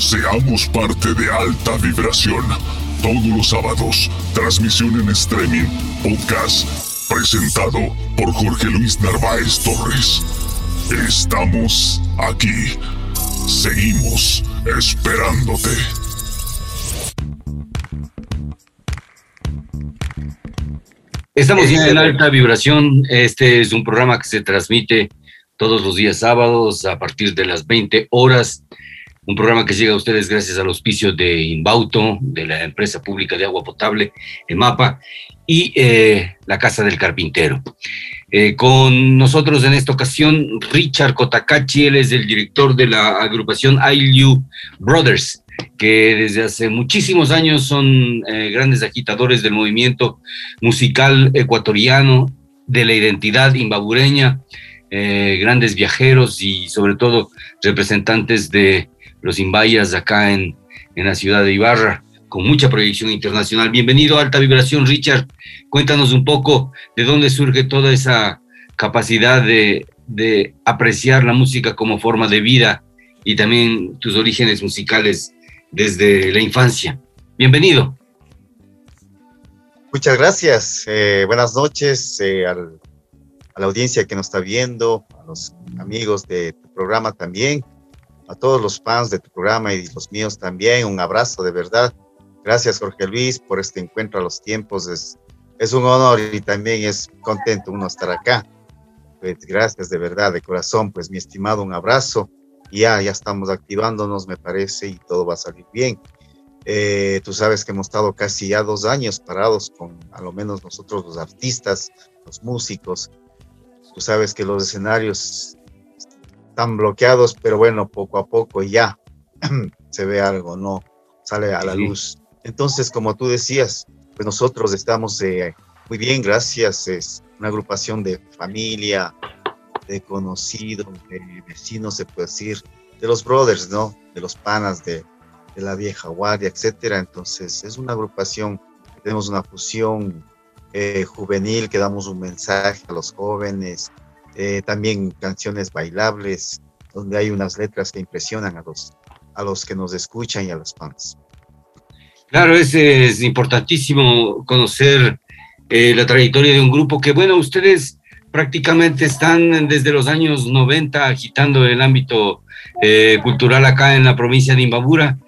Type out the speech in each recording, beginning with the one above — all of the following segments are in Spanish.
Seamos parte de alta vibración. Todos los sábados, transmisión en streaming, podcast, presentado por Jorge Luis Narváez Torres. Estamos aquí. Seguimos esperándote. Estamos ya en alta vibración. Este es un programa que se transmite todos los días sábados a partir de las 20 horas. Un programa que llega a ustedes gracias al auspicio de Inbauto, de la empresa pública de agua potable, EMAPA, y eh, la Casa del Carpintero. Eh, con nosotros en esta ocasión, Richard Kotakachi, él es el director de la agrupación ILU Brothers que desde hace muchísimos años son eh, grandes agitadores del movimiento musical ecuatoriano, de la identidad imbabureña, eh, grandes viajeros y sobre todo representantes de los imbayas acá en, en la ciudad de Ibarra, con mucha proyección internacional. Bienvenido a Alta Vibración, Richard. Cuéntanos un poco de dónde surge toda esa capacidad de, de apreciar la música como forma de vida y también tus orígenes musicales desde la infancia. Bienvenido. Muchas gracias. Eh, buenas noches eh, a la audiencia que nos está viendo, a los amigos de tu programa también, a todos los fans de tu programa y los míos también. Un abrazo de verdad. Gracias, Jorge Luis, por este encuentro a los tiempos. Es, es un honor y también es contento uno estar acá. Pues gracias de verdad, de corazón. Pues mi estimado, un abrazo ya, ya estamos activándonos, me parece, y todo va a salir bien. Eh, tú sabes que hemos estado casi ya dos años parados con, a lo menos nosotros los artistas, los músicos. Tú sabes que los escenarios están bloqueados, pero bueno, poco a poco ya se ve algo, ¿no? Sale a la luz. Entonces, como tú decías, pues nosotros estamos eh, muy bien, gracias. Es una agrupación de familia, de conocidos, de vecinos, se puede decir, de los brothers, ¿no? De los panas de, de la vieja guardia, etcétera. Entonces, es una agrupación, tenemos una fusión eh, juvenil que damos un mensaje a los jóvenes, eh, también canciones bailables, donde hay unas letras que impresionan a los, a los que nos escuchan y a los fans. Claro, es, es importantísimo conocer eh, la trayectoria de un grupo que, bueno, ustedes prácticamente están desde los años 90 agitando el ámbito eh, cultural acá en la provincia de Imbabura.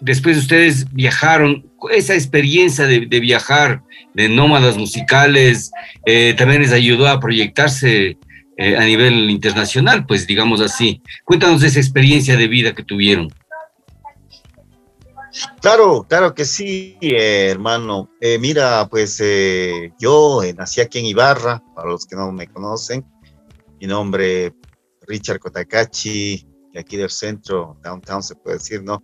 Después ustedes viajaron, esa experiencia de, viajar, de nómadas musicales, eh, también les ayudó a proyectarse a nivel internacional, pues digamos así. Cuéntanos de esa experiencia de vida que tuvieron. Claro, claro que sí, eh, hermano. Eh, mira, pues eh, yo nací aquí en Ibarra, para los que no me conocen. Mi nombre Richard Kotakachi, de aquí del centro, downtown se puede decir, ¿no?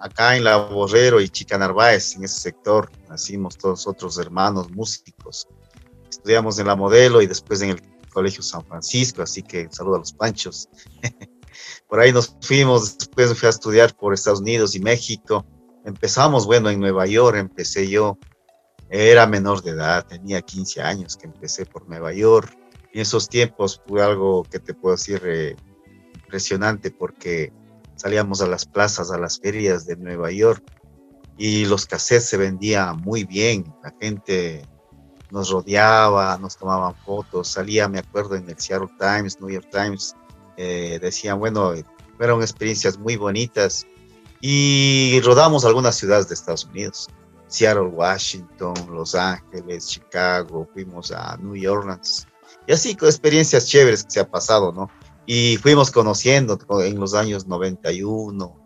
Acá en La Borrero y Chica Narváez, en ese sector, nacimos todos otros hermanos músicos. Estudiamos en la modelo y después en el Colegio San Francisco, así que saludo a los panchos. Por ahí nos fuimos, después fui a estudiar por Estados Unidos y México. Empezamos, bueno, en Nueva York empecé yo. Era menor de edad, tenía 15 años que empecé por Nueva York. En esos tiempos fue algo que te puedo decir eh, impresionante porque salíamos a las plazas, a las ferias de Nueva York y los cassettes se vendían muy bien. La gente nos rodeaba, nos tomaban fotos. Salía, me acuerdo, en el Seattle Times, New York Times, eh, decían, bueno, fueron experiencias muy bonitas y rodamos algunas ciudades de Estados Unidos, Seattle, Washington, Los Ángeles, Chicago, fuimos a New Orleans y así con experiencias chéveres que se ha pasado, ¿no? Y fuimos conociendo en los años 91,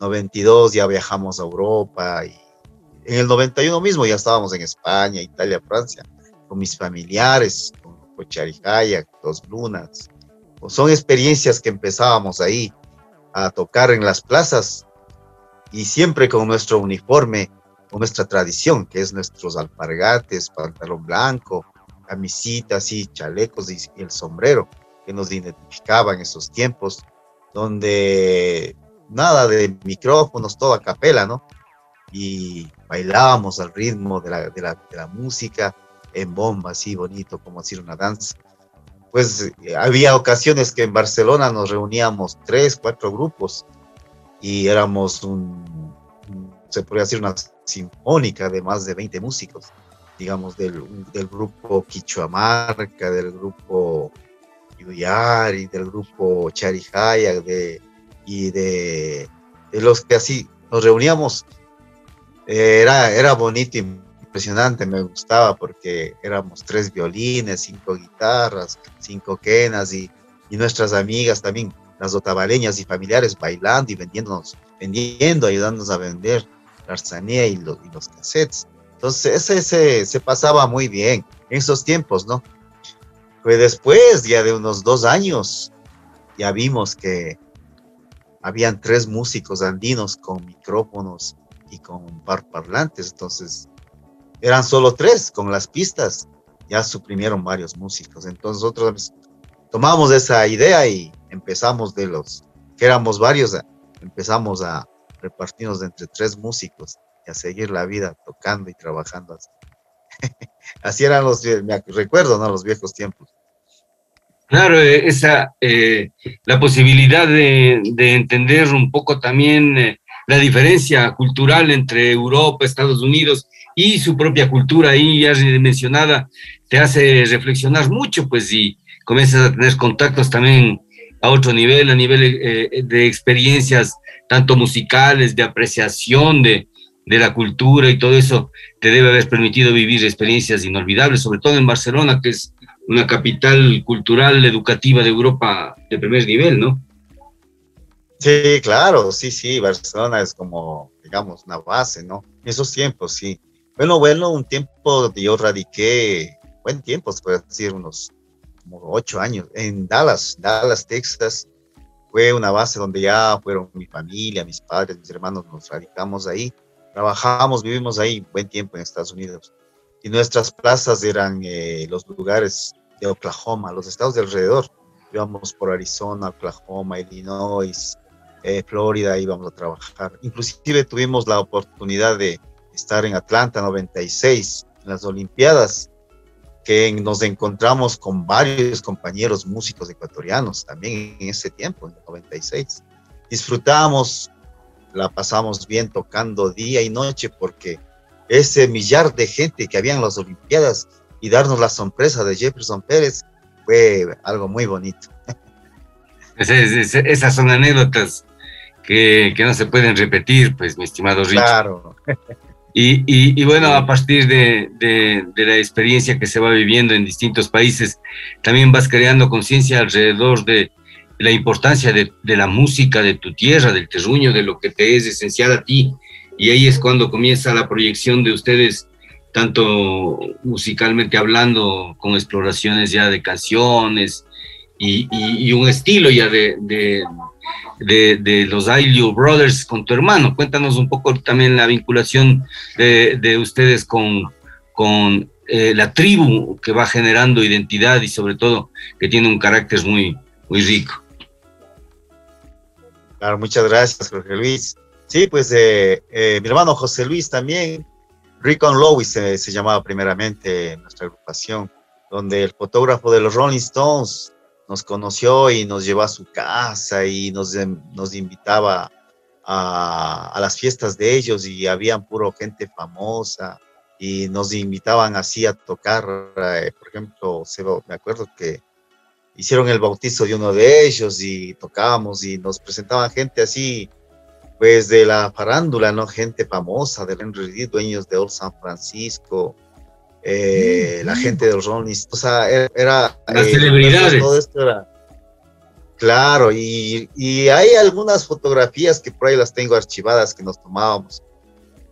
92 ya viajamos a Europa y en el 91 mismo ya estábamos en España, Italia, Francia, con mis familiares, con Cocharijaya, Dos Lunas, son experiencias que empezábamos ahí a tocar en las plazas y siempre con nuestro uniforme, con nuestra tradición, que es nuestros alpargates, pantalón blanco, camisitas y chalecos y, el sombrero que nos identificaba en esos tiempos, donde nada de micrófonos, todo a capela, ¿no? Y bailábamos al ritmo de la, de la, de la música en bomba, así bonito, como hacer una danza. pues había ocasiones que en Barcelona nos reuníamos tres, cuatro grupos y éramos un, se podría decir una sinfónica de más de 20 músicos, digamos, del, del grupo Quichuamarca, del grupo Yuyari, del grupo Charijaya, de, y de, los que así nos reuníamos. Eh, era, era bonito impresionante, me gustaba porque éramos tres violines, cinco guitarras, cinco quenas y, y nuestras amigas también, las otavaleñas y familiares bailando y vendiéndonos, vendiendo, ayudándonos a vender la artesanía y, lo, y los cassettes. Entonces, ese, se pasaba muy bien en esos tiempos, ¿no? Pues después, ya de unos dos años, ya vimos que habían tres músicos andinos con micrófonos y con bar parlantes, entonces eran solo tres con las pistas, ya suprimieron varios músicos. Entonces nosotros tomamos esa idea y empezamos de los que éramos varios, empezamos a repartirnos entre tres músicos y a seguir la vida tocando y trabajando así. así eran los, me recuerdo, ¿no? Los viejos tiempos. Claro, eh, esa, eh, la posibilidad de, de, entender un poco también eh, la diferencia cultural entre Europa, Estados Unidos y su propia cultura ahí ya mencionada, te hace reflexionar mucho, pues, y comienzas a tener contactos también a otro nivel, a nivel de experiencias, tanto musicales, de apreciación de, de la cultura y todo eso, te debe haber permitido vivir experiencias inolvidables, sobre todo en Barcelona, que es una capital cultural, educativa de Europa de primer nivel, ¿no? Sí, claro, sí, sí, Barcelona es como, digamos, una base, ¿no? En esos tiempos, sí. Bueno, bueno, un tiempo yo radiqué, buen tiempo, se puede decir, unos como ocho años, en Dallas, Dallas, Texas. Fue una base donde ya fueron mi familia, mis padres, mis hermanos, nos radicamos ahí. Trabajamos, vivimos ahí buen tiempo en Estados Unidos. Y nuestras plazas eran eh, los lugares de Oklahoma, los estados de alrededor. Íbamos por Arizona, Oklahoma, Illinois, eh, Florida, íbamos a trabajar. Inclusive tuvimos la oportunidad de estar en Atlanta 96, en las Olimpiadas, que nos encontramos con varios compañeros músicos ecuatorianos también en ese tiempo, en el 96. Disfrutamos, la pasamos bien tocando día y noche porque ese millar de gente que había en las Olimpiadas y darnos la sorpresa de Jefferson Pérez fue algo muy bonito. esas son anécdotas que, que, no se pueden repetir, pues, mi estimado Rich. Claro. Y, y, y, bueno, a partir de, de, de, la experiencia que se va viviendo en distintos países, también vas creando conciencia alrededor de la importancia de, la música de tu tierra, del terruño, de lo que te es esencial a ti. Y ahí es cuando comienza la proyección de ustedes, tanto musicalmente hablando, con exploraciones ya de canciones y, y un estilo ya de, de, los Ailio Brothers con tu hermano. Cuéntanos un poco también la vinculación de, de ustedes con, con eh, la tribu que va generando identidad y sobre todo que tiene un carácter muy, muy rico. Muchas gracias, Jorge Luis. Sí, pues eh, eh, mi hermano José Luis también, Rickon Lowy se, llamaba primeramente nuestra agrupación, donde el fotógrafo de los Rolling Stones nos conoció y nos llevó a su casa y nos, nos invitaba a, a, las fiestas de ellos y habían puro gente famosa y nos invitaban así a tocar, eh, por ejemplo, me acuerdo que hicieron el bautizo de uno de ellos y tocábamos y nos presentaban gente así, pues de la farándula, ¿no? Gente famosa, del Henry dueños de Old San Francisco, eh, la gente de los Rolling o sea, era... Las eh, celebridades. Todo esto era, claro, y, y, hay algunas fotografías que por ahí las tengo archivadas que nos tomábamos.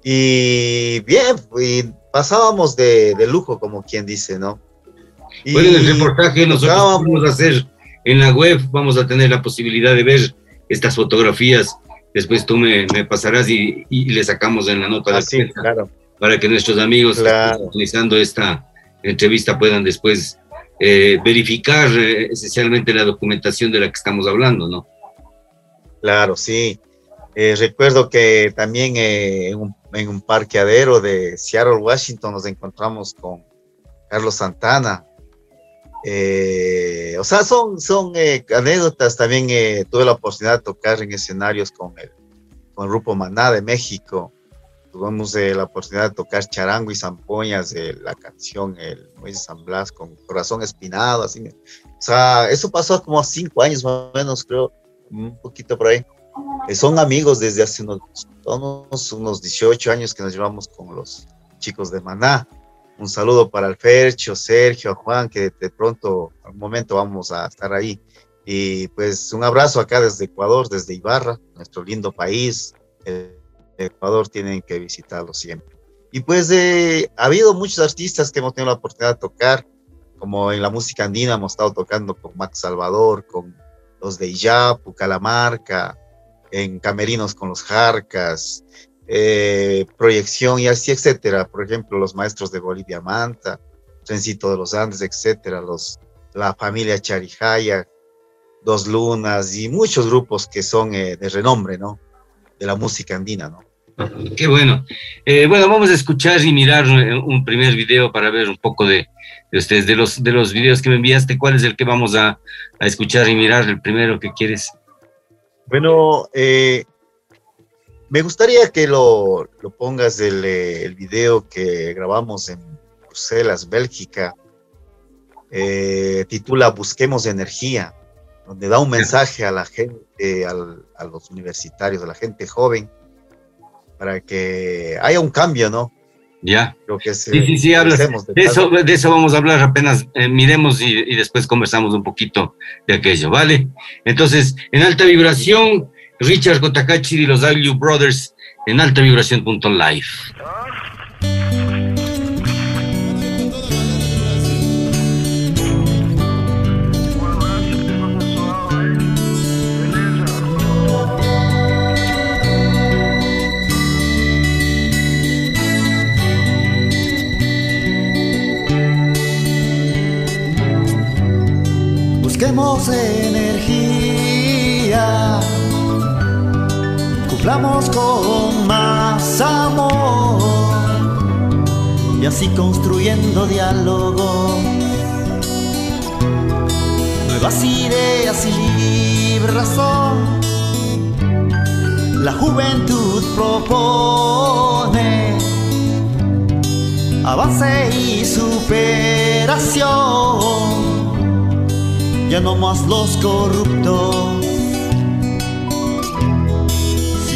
Y bien, y pasábamos de, de lujo, como quien dice, ¿no? Y bueno, en el reportaje nosotros vamos a hacer en la web, vamos a tener la posibilidad de ver estas fotografías. Después tú me, me pasarás y, y, le sacamos en la nota ah, de sí, claro para que nuestros amigos claro. utilizando esta entrevista puedan después eh, verificar eh, esencialmente la documentación de la que estamos hablando, ¿no? Claro, sí. Eh, recuerdo que también eh, en un, en, un, parqueadero de Seattle, Washington, nos encontramos con Carlos Santana Eh, o sea, son, son eh, anécdotas. También eh, tuve la oportunidad de tocar en escenarios con el, con el grupo Maná de México. Tuvimos la oportunidad de tocar charango y zampoñas de la canción El Moisés San Blas con Corazón Espinado. Así. O sea, eso pasó como cinco años más o menos, creo, un poquito por ahí. son amigos desde hace unos, unos, unos 18 años que nos llevamos con los chicos de Maná. Un saludo para el Fercho, Sergio, Juan, que de pronto, al momento vamos a estar ahí. Y pues un abrazo acá desde Ecuador, desde Ibarra, nuestro lindo país. El Ecuador tienen que visitarlo siempre. Y pues eh, ha habido muchos artistas que hemos tenido la oportunidad de tocar, como en la música andina hemos estado tocando con Max Salvador, con los de Iyapu, Calamarca, en Camerinos con los Jarcas, eh, proyección y así, etcétera. Por ejemplo, los maestros de Bolivia Manta, Trencito de los Andes, etcétera, los, la familia Charijaya, Dos Lunas y muchos grupos que son eh, de renombre, ¿no? De la música andina, ¿no? Qué bueno. Eh, bueno, vamos a escuchar y mirar un primer video para ver un poco de, de, ustedes, de los, de los videos que me enviaste. ¿Cuál es el que vamos a, a escuchar y mirar? El primero que quieres. Bueno, eh, me gustaría que lo, lo pongas el, eh, el, video que grabamos en Bruselas, Bélgica. Eh, titula Busquemos energía, donde da un mensaje a la gente, al, a los universitarios, a la gente joven, para que haya un cambio, ¿no? Ya. Creo que sí, sí, sí, hablas. De, eso, de eso vamos a hablar apenas eh, miremos y, y, después conversamos un poquito de aquello, ¿vale? Entonces, en alta vibración, Richard Kotakachi y los W Brothers en alta vibración.live. Busquemos energía cumplamos con más amor y así construyendo diálogo, nuevas ideas y libre razón. La juventud propone avance y superación, ya no más los corruptos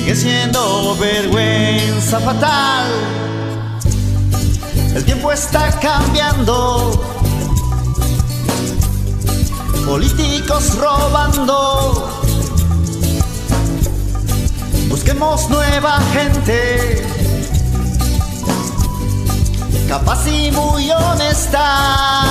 sigue siendo vergüenza fatal. El tiempo está cambiando, políticos robando. Busquemos nueva gente, capaz y muy honesta.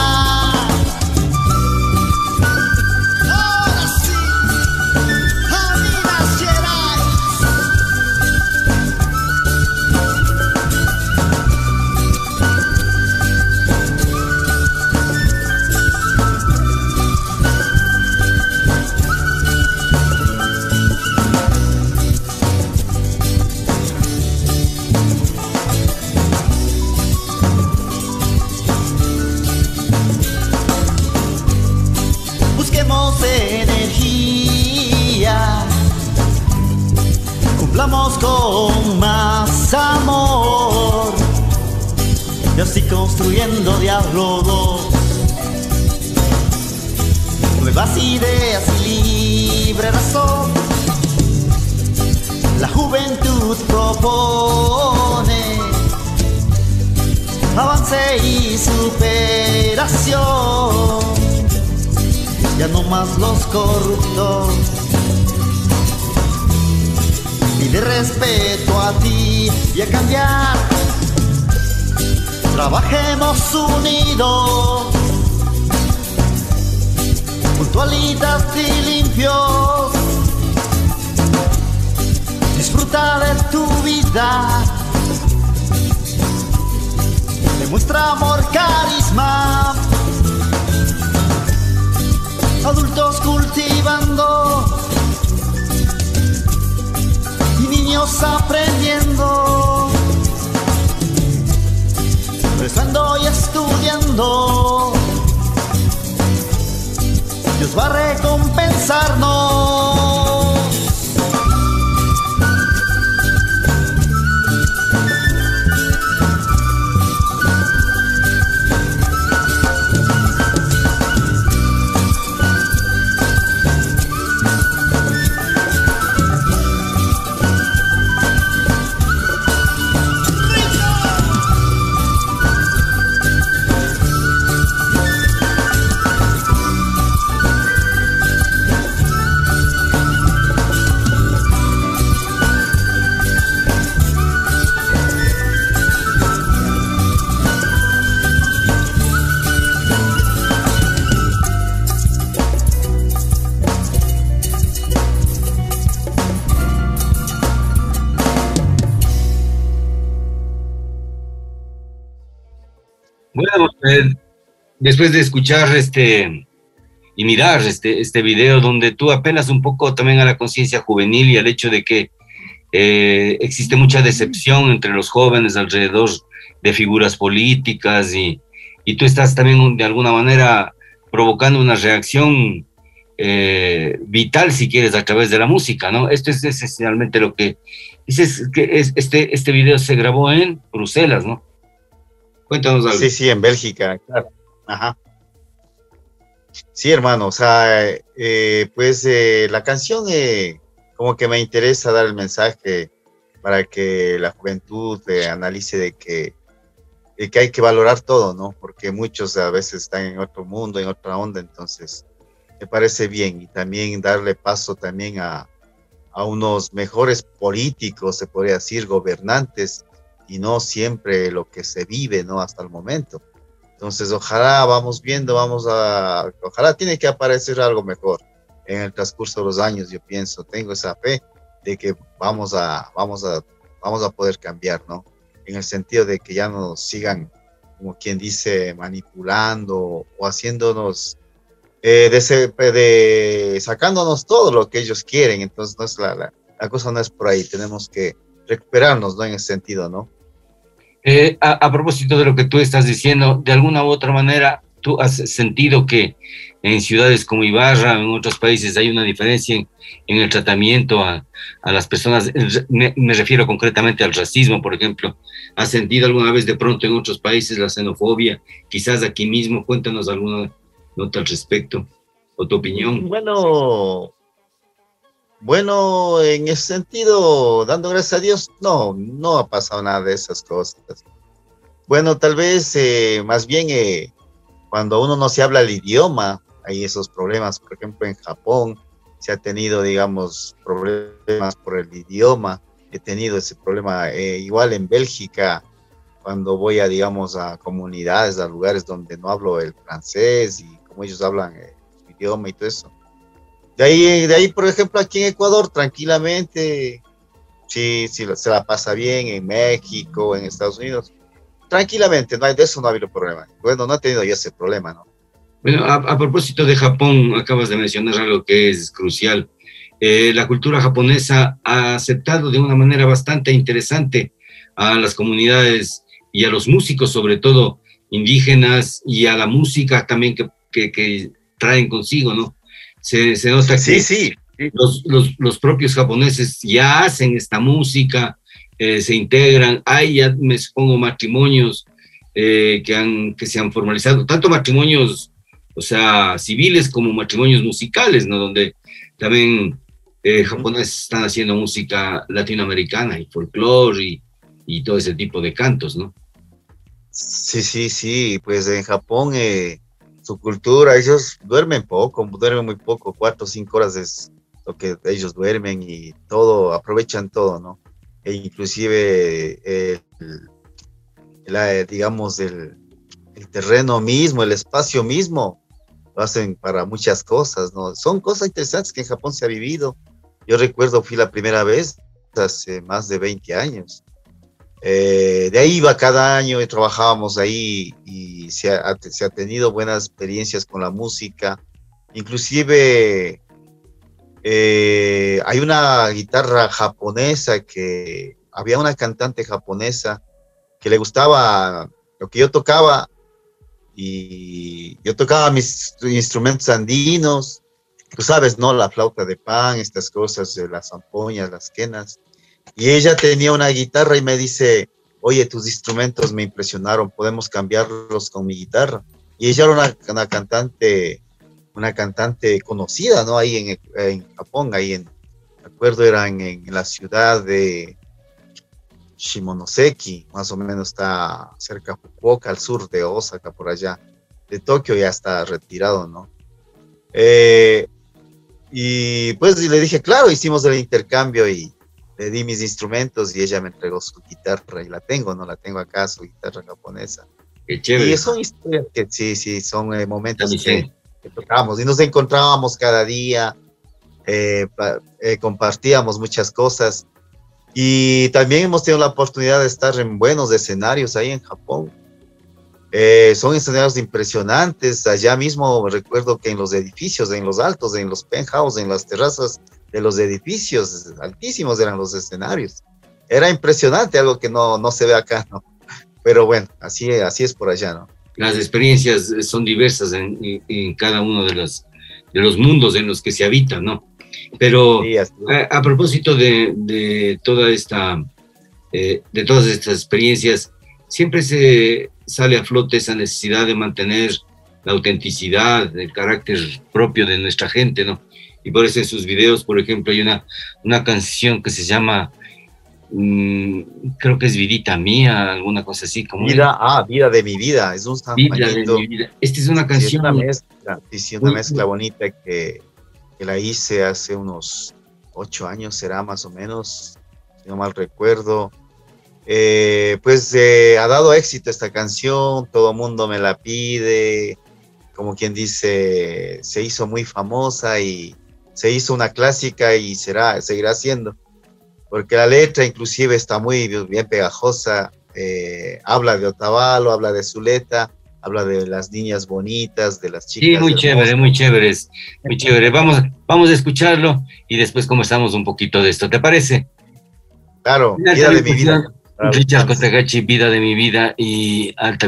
Unidos, puntualidad y limpios. Disfruta de tu vida. Demuestra amor, carisma. Adultos cultivando niños aprendiendo, rezando y estudiando. Dios va a recompensarnos. Después de escuchar este y mirar este, este video donde tú apelas un poco también a la conciencia juvenil y al hecho de que eh, existe mucha decepción entre los jóvenes alrededor de figuras políticas y, y tú estás también de alguna manera provocando una reacción eh, vital, si quieres, a través de la música, ¿no? Esto es esencialmente lo que dices, que es, este, este video se grabó en Bruselas, ¿no? Cuéntanos algo. Sí, sí, en Bélgica, claro. Ajá. Sí, hermano, o sea, eh, pues eh, la canción eh, como que me interesa dar el mensaje para que la juventud analice de que, que hay que valorar todo, ¿no? Porque muchos a veces están en otro mundo, en otra onda, entonces me parece bien y también darle paso también a, a unos mejores políticos, se podría decir, gobernantes, y no siempre lo que se vive, ¿no? Hasta el momento. Entonces, ojalá vamos viendo, vamos a, ojalá tiene que aparecer algo mejor en el transcurso de los años, yo pienso, tengo esa fe de que vamos a, vamos a, vamos a poder cambiar, ¿no? En el sentido de que ya no sigan, como quien dice, manipulando o haciéndonos, eh, de, de, sacándonos todo lo que ellos quieren. Entonces, no es la, la, la cosa no es por ahí, tenemos que recuperarnos, ¿no? En ese sentido, ¿no? Eh, a, propósito de lo que tú estás diciendo, de alguna u otra manera, tú has sentido que en ciudades como Ibarra, en otros países, hay una diferencia en, el tratamiento a, las personas. Me, refiero concretamente al racismo, por ejemplo. ¿Has sentido alguna vez de pronto en otros países la xenofobia? Quizás aquí mismo, cuéntanos alguna nota al respecto o tu opinión. Bueno, bueno, en ese sentido, dando gracias a Dios, no, no ha pasado nada de esas cosas. Bueno, tal vez eh, más bien eh, cuando uno no se habla el idioma, hay esos problemas. Por ejemplo, en Japón se ha tenido, digamos, problemas por el idioma. He tenido ese problema eh, igual en Bélgica, cuando voy a, digamos, a comunidades, a lugares donde no hablo el francés y como ellos hablan el idioma y todo eso de ahí, de ahí, por ejemplo, aquí en Ecuador, tranquilamente, sí, sí, se la pasa bien, en México, en Estados Unidos, tranquilamente, no hay, de eso no ha habido problema. Bueno, no ha tenido ya ese problema, ¿no? Bueno, a, propósito de Japón, acabas de mencionar algo que es crucial. Eh, la cultura japonesa ha aceptado de una manera bastante interesante a las comunidades y a los músicos, sobre todo indígenas, y a la música también que, que, que traen consigo, ¿no? Se, nota que sí, Los, los, los, propios japoneses ya hacen esta música, eh, se integran, hay ya me supongo matrimonios eh, que, han, que se han formalizado, tanto matrimonios, o sea, civiles como matrimonios musicales, ¿no? Donde también eh, japoneses están haciendo música latinoamericana y folclore y, y, todo ese tipo de cantos, ¿no? Sí, sí, sí, pues en Japón eh, su cultura, ellos duermen poco, duermen muy poco, cuatro o cinco horas es lo que ellos duermen y todo, aprovechan todo, ¿no? E inclusive el, digamos, el, el, terreno mismo, el espacio mismo, lo hacen para muchas cosas, ¿no? Son cosas interesantes que en Japón se ha vivido. Yo recuerdo, fui la primera vez hace más de 20 años eh, de ahí iba cada año y trabajábamos ahí y se ha, tenido buenas experiencias con la música. Inclusive eh, hay una guitarra japonesa que había una cantante japonesa que le gustaba lo que yo tocaba y yo tocaba mis instrumentos andinos tú sabes, ¿no? La flauta de pan, estas cosas, las zampoñas, las quenas. Y ella tenía una guitarra y me dice, oye, tus instrumentos me impresionaron, podemos cambiarlos con mi guitarra. Y ella era una, cantante, una cantante conocida, ¿no? Ahí en, Japón, ahí en, me acuerdo, era en, en, la ciudad de Shimonoseki, más o menos está cerca de Fukuoka, al sur de Osaka, por allá. De Tokio ya está retirado, ¿no? Eh, y pues le dije, claro, hicimos el intercambio y le di mis instrumentos y ella me entregó su guitarra y la tengo, no la tengo acá, su guitarra japonesa. Qué chévere. Y son historias que sí, sí, son eh, momentos que, que, tocamos y nos encontrábamos cada día, eh, eh, compartíamos muchas cosas y también hemos tenido la oportunidad de estar en buenos escenarios ahí en Japón. Eh, son escenarios impresionantes. Allá mismo recuerdo que en los edificios, en los altos, en los penthouse, en las terrazas de los edificios, altísimos eran los escenarios. Era impresionante, algo que no, no se ve acá, ¿no? Pero bueno, así, así es por allá, ¿no? Las experiencias son diversas en, en, en cada uno de los, de los mundos en los que se habita, ¿no? Pero sí, a, a, propósito de, de, toda esta, eh, de todas estas experiencias, siempre se sale a flote esa necesidad de mantener la autenticidad, el carácter propio de nuestra gente, ¿no? Y por eso en sus videos, por ejemplo, hay una, una canción que se llama, mmm, creo que es Vidita Mía, alguna cosa así. Como vida, ah, Vida de mi vida, es un Vida de mi vida. Esta es una canción. Sí, una mezcla, una mezcla bonita que, que la hice hace unos ocho años, será más o menos, si no mal recuerdo. Eh, pues eh, ha dado éxito esta canción, todo el mundo me la pide, como quien dice, se hizo muy famosa y se hizo una clásica y será, seguirá siendo, porque la letra inclusive está muy bien pegajosa, eh, habla de Otavalo, habla de Zuleta, habla de las niñas bonitas, de las chicas. Sí, muy chévere, muy chévere, muy chévere. Vamos, vamos a escucharlo y después conversamos un poquito de esto, ¿te parece? Claro, vida de mi vida. Richard Cotegachi, Vida de mi vida y Alta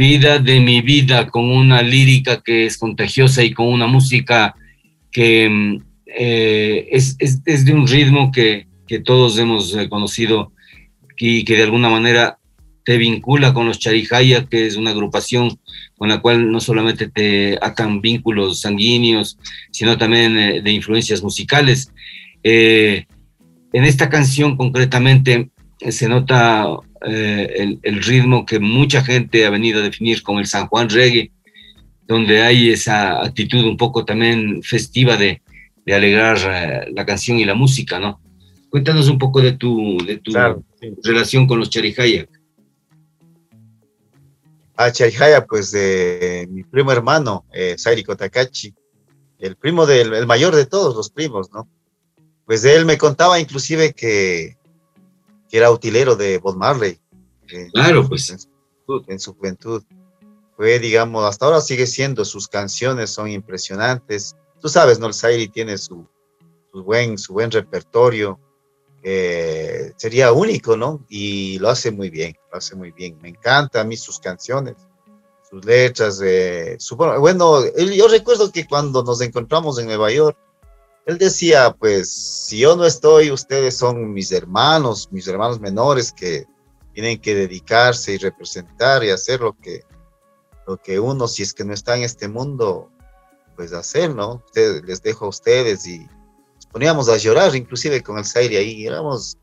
Vida de mi vida, con una lírica que es contagiosa y con una música que mm, eh, es, es, de un ritmo que, que todos hemos eh, conocido y que de alguna manera te vincula con los Charijaya, que es una agrupación con la cual no solamente te atan vínculos sanguíneos, sino también eh, de influencias musicales. en esta canción concretamente se nota el, el, ritmo que mucha gente ha venido a definir como el San Juan Reggae, donde hay esa actitud un poco también festiva de, de alegrar eh, la canción y la música, ¿no? Cuéntanos un poco de tu, de tu relación con los Charijaya. A Charijaya, pues de mi primo hermano, eh, Sairi Kotakachi, el primo del el mayor de todos los primos, ¿no? Pues de él me contaba inclusive que, que era utilero de Bob Marley. Eh, claro, pues. En su, juventud. Fue, digamos, hasta ahora sigue siendo, sus canciones son impresionantes tú sabes, ¿no? El Zairi tiene su, buen, su buen repertorio, sería único, ¿no? Y lo hace muy bien, lo hace muy bien. Me encanta a mí sus canciones, sus letras. bueno, yo recuerdo que cuando nos encontramos en Nueva York, él decía, pues, si yo no estoy, ustedes son mis hermanos, mis hermanos menores que tienen que dedicarse y representar y hacer lo que, lo que uno, si es que no está en este mundo, pues hacer, ¿no? les dejo a ustedes y nos poníamos a llorar, inclusive con el Zaire ahí, éramos,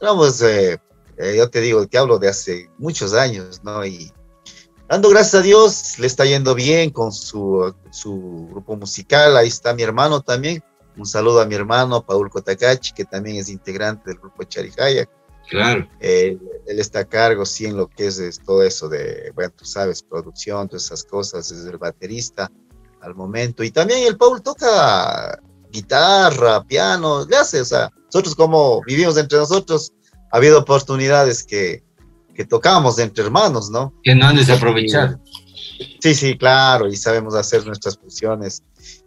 éramos eh, eh, yo te digo, te hablo de hace muchos años, ¿no? Y dando gracias a Dios, le está yendo bien con su, su grupo musical, ahí está mi hermano también, un saludo a mi hermano Paul Kotakachi, que también es integrante del grupo Charihaya. Claro. él está a cargo, sí, en lo que es, es, todo eso de, bueno, tú sabes, producción, todas esas cosas, es el baterista al momento. Y también el Paul toca guitarra, piano, le hace, o sea, nosotros como vivimos entre nosotros, ha habido oportunidades que, que tocamos entre hermanos, ¿no? Que no han desaprovechado. Sí, sí, claro, y sabemos hacer nuestras fusiones.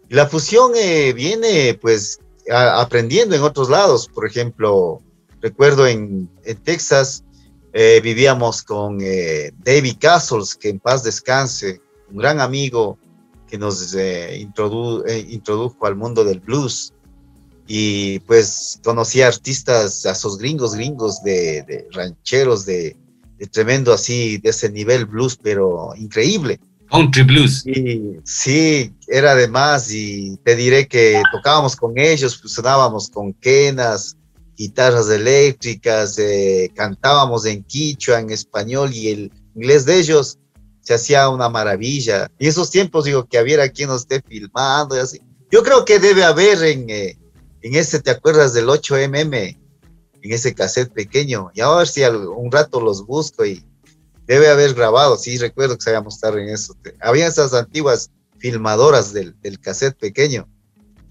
La fusión eh, viene, pues, aprendiendo en otros lados. Por ejemplo, recuerdo en, Texas, eh, vivíamos con eh, David Castles, que en paz descanse, un gran amigo, que nos eh, introdujo al mundo del blues. Y pues conocí a artistas, a esos gringos, gringos de, rancheros, de, tremendo así, de ese nivel blues, pero increíble. Country blues. Y, sí, era de más y te diré que tocábamos con ellos, fusionábamos con quenas, guitarras eléctricas, eh, cantábamos en quichua, en español y el inglés de ellos se hacía una maravilla. Y esos tiempos, digo, que había quien nos esté filmando y así. Yo creo que debe haber en, eh, en ese, ¿te acuerdas del 8mm? En ese cassette pequeño. Y a ver si un rato los busco y debe haber grabado. Sí, recuerdo que sabíamos estar en eso. Había esas antiguas filmadoras del, del cassette pequeño.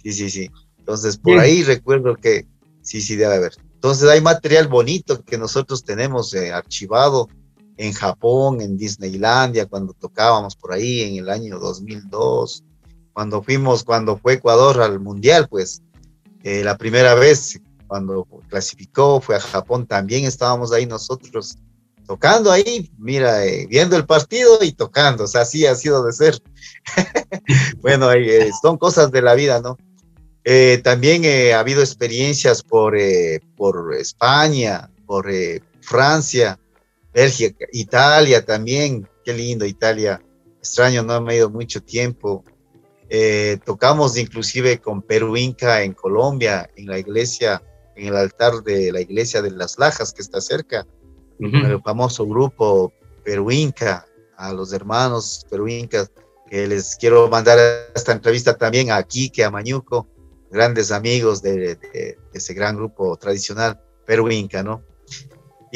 Sí, sí, sí. Entonces, por ahí recuerdo que sí, sí, debe haber. Entonces, hay material bonito que nosotros tenemos eh, archivado en Japón, en Disneylandia, cuando tocábamos por ahí en el año 2002, cuando fuimos, cuando fue Ecuador al Mundial, pues eh, la primera vez cuando clasificó fue a Japón, también estábamos ahí nosotros tocando ahí, mira, eh, viendo el partido y tocando, o sea, así ha sido de ser. bueno, eh, son cosas de la vida, ¿no? también ha habido experiencias por, por España, por Francia, Bélgica, Italia también, qué lindo Italia, extraño, no me he ido mucho tiempo. Eh, tocamos inclusive con Perú Inca en Colombia, en la iglesia, en el altar de la iglesia de las Lajas que está cerca, el famoso grupo Perú Inca, a los hermanos Perú Incas, que les quiero mandar esta entrevista también a Quique, a Mañuco, grandes amigos de, de ese gran grupo tradicional Perú Inca, ¿no?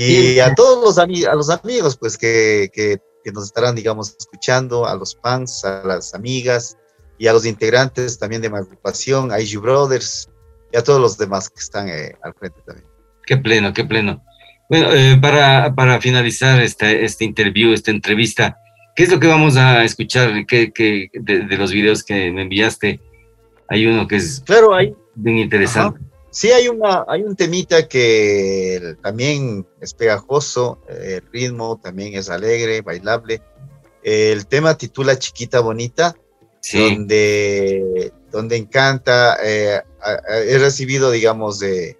Y a todos los, a los amigos, pues, que, que, nos estarán, digamos, escuchando, a los fans, a las amigas y a los integrantes también de mi agrupación, a IG Brothers y a todos los demás que están eh, al frente también. Qué pleno, qué pleno. Bueno, eh, para, para, finalizar esta, este interview, esta entrevista, ¿qué es lo que vamos a escuchar ¿Qué, qué, de, de, los videos que me enviaste? Hay uno que es claro, hay, bien interesante. Ajá. Sí, hay, una, hay un temita que también es pegajoso, eh, el ritmo también es alegre, bailable. El tema titula Chiquita Bonita, sí. donde, donde encanta, eh, he recibido, digamos, de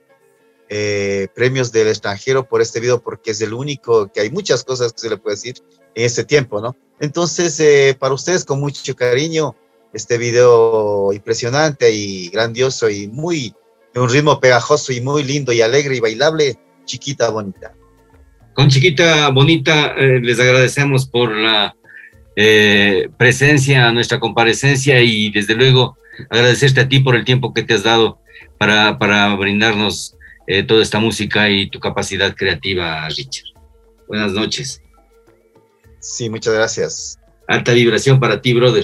eh, premios del extranjero por este video porque es el único, que hay muchas cosas que se le puede decir en este tiempo, ¿no? Entonces, eh, para ustedes con mucho cariño, este video impresionante y grandioso y muy, de un ritmo pegajoso y muy lindo y alegre y bailable, chiquita bonita. Con chiquita bonita, eh, les agradecemos por la eh, presencia, nuestra comparecencia y desde luego agradecerte a ti por el tiempo que te has dado para, para brindarnos eh, toda esta música y tu capacidad creativa, Richard. Buenas noches. Sí, muchas gracias. Alta vibración para ti, brother.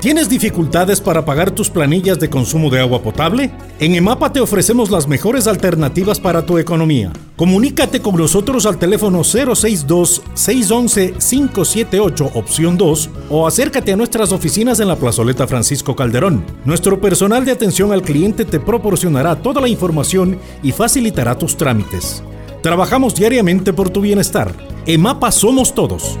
¿Tienes dificultades para pagar tus planillas de consumo de agua potable? En EMAPA te ofrecemos las mejores alternativas para tu economía. Comunícate con nosotros al teléfono 062-611-578 opción 2 o acércate a nuestras oficinas en la plazoleta Francisco Calderón. Nuestro personal de atención al cliente te proporcionará toda la información y facilitará tus trámites. Trabajamos diariamente por tu bienestar. EMAPA somos todos.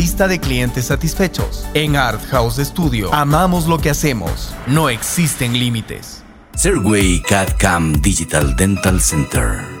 de clientes satisfechos. En Art House Studio amamos lo que hacemos. No existen límites. Serway CAD Digital Dental Center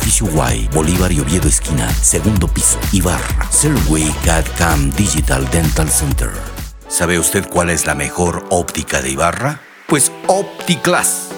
Edificio Y, Bolívar y Oviedo Esquina, segundo piso, Ibarra. Serway CAD CAM Digital Dental Center. ¿Sabe usted cuál es la mejor óptica de Ibarra? Pues OptiClass,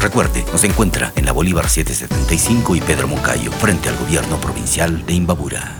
Recuerde, nos encuentra en la Bolívar 775 y Pedro Moncayo, frente al gobierno provincial de Imbabura.